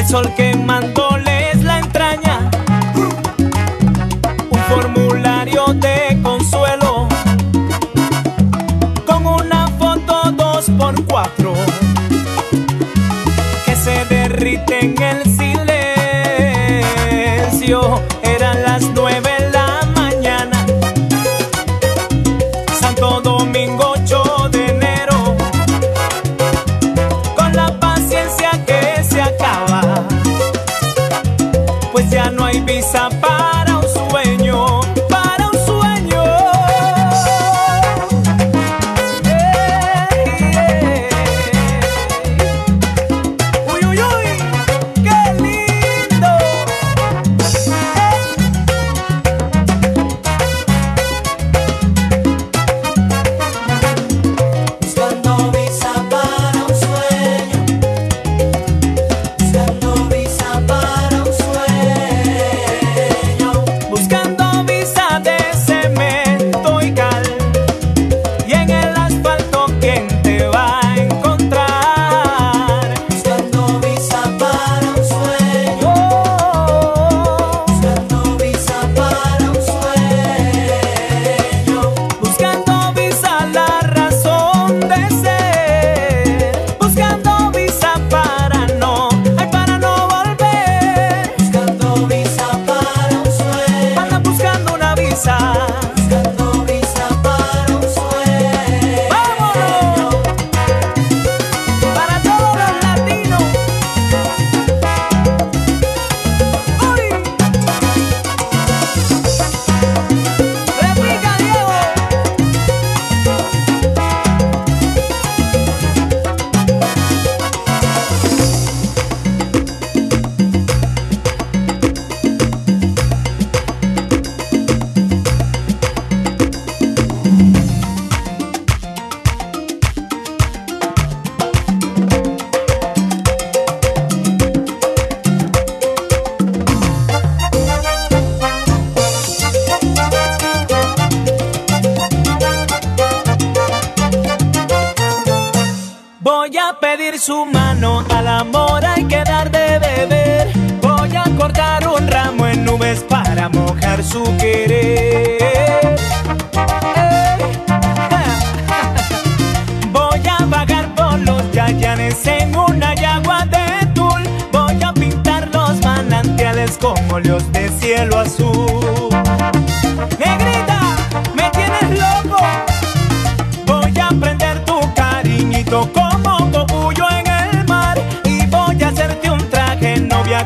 ¿Qué?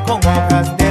con hojas de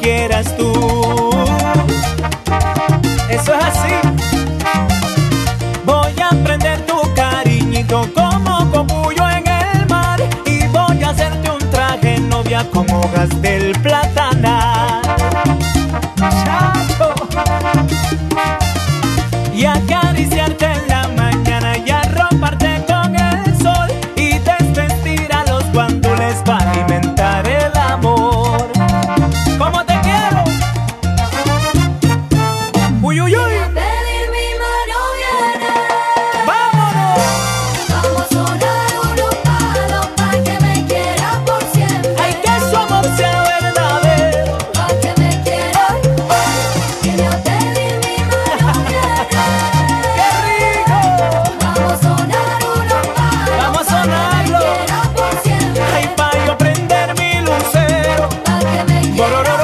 quieras tú. Eso es así. Voy a prender tu cariñito como cogullo en el mar y voy a hacerte un traje novia como hojas del plata. Bororo.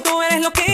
tú eres lo que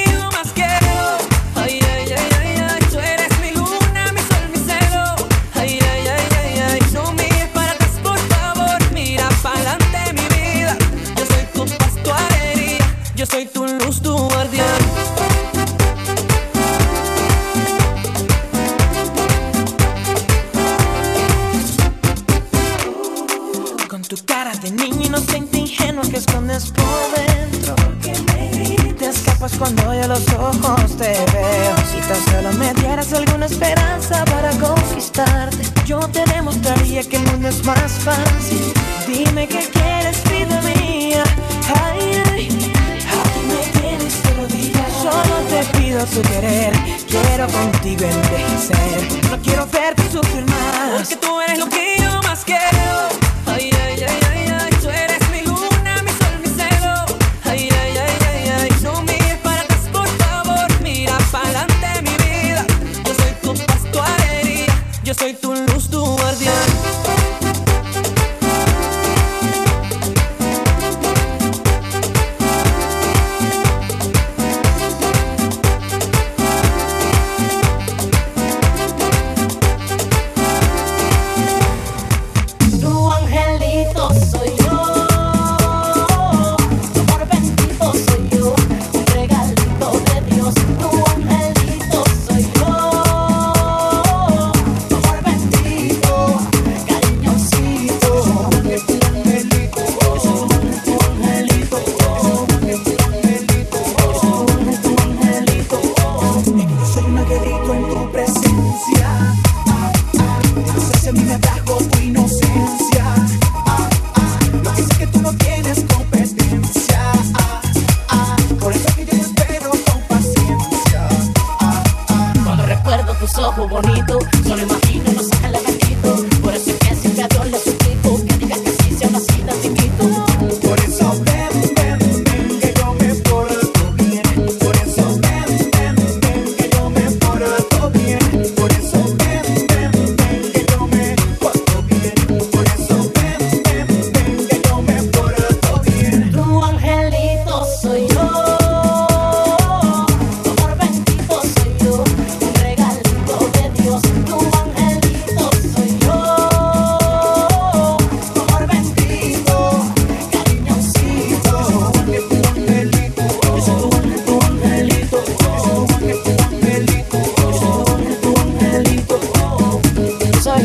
Porque tú eres lo que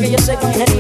que yo sé que